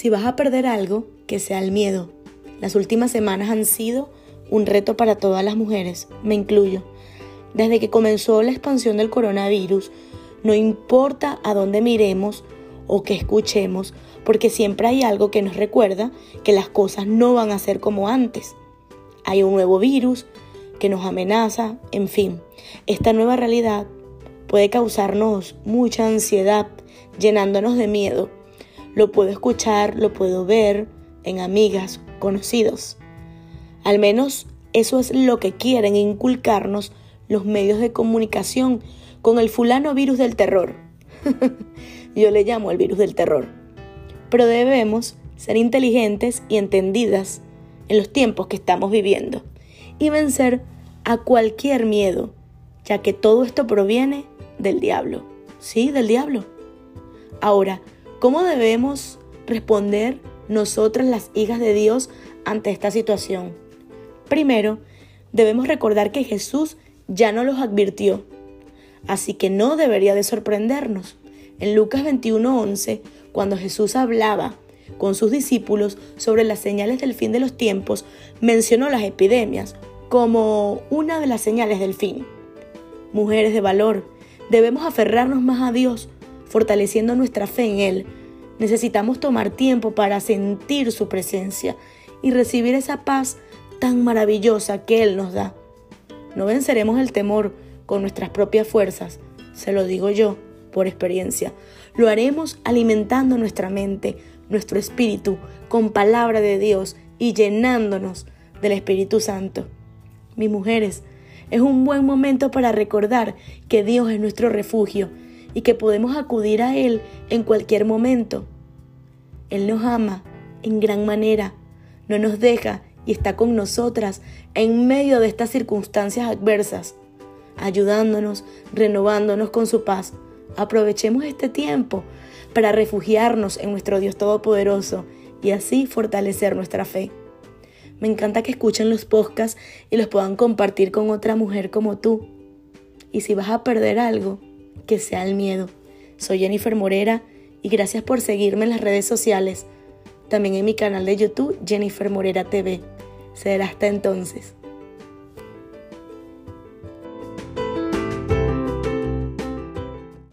Si vas a perder algo, que sea el miedo. Las últimas semanas han sido un reto para todas las mujeres, me incluyo. Desde que comenzó la expansión del coronavirus, no importa a dónde miremos o que escuchemos, porque siempre hay algo que nos recuerda que las cosas no van a ser como antes. Hay un nuevo virus que nos amenaza, en fin, esta nueva realidad puede causarnos mucha ansiedad, llenándonos de miedo. Lo puedo escuchar, lo puedo ver en amigas, conocidos. Al menos eso es lo que quieren inculcarnos los medios de comunicación con el fulano virus del terror. Yo le llamo el virus del terror. Pero debemos ser inteligentes y entendidas en los tiempos que estamos viviendo y vencer a cualquier miedo, ya que todo esto proviene del diablo. Sí, del diablo. Ahora, ¿cómo debemos responder nosotras las hijas de Dios ante esta situación? Primero, debemos recordar que Jesús ya no los advirtió, así que no debería de sorprendernos. En Lucas 21:11, cuando Jesús hablaba con sus discípulos sobre las señales del fin de los tiempos, mencionó las epidemias como una de las señales del fin. Mujeres de valor, debemos aferrarnos más a Dios, fortaleciendo nuestra fe en Él. Necesitamos tomar tiempo para sentir su presencia y recibir esa paz tan maravillosa que Él nos da. No venceremos el temor con nuestras propias fuerzas, se lo digo yo por experiencia. Lo haremos alimentando nuestra mente, nuestro espíritu con palabra de Dios y llenándonos del Espíritu Santo. Mis mujeres, es un buen momento para recordar que Dios es nuestro refugio y que podemos acudir a Él en cualquier momento. Él nos ama en gran manera, no nos deja y está con nosotras en medio de estas circunstancias adversas, ayudándonos, renovándonos con su paz. Aprovechemos este tiempo para refugiarnos en nuestro Dios Todopoderoso y así fortalecer nuestra fe. Me encanta que escuchen los podcasts y los puedan compartir con otra mujer como tú. Y si vas a perder algo, que sea el miedo. Soy Jennifer Morera y gracias por seguirme en las redes sociales. También en mi canal de YouTube, Jennifer Morera TV. Será hasta entonces.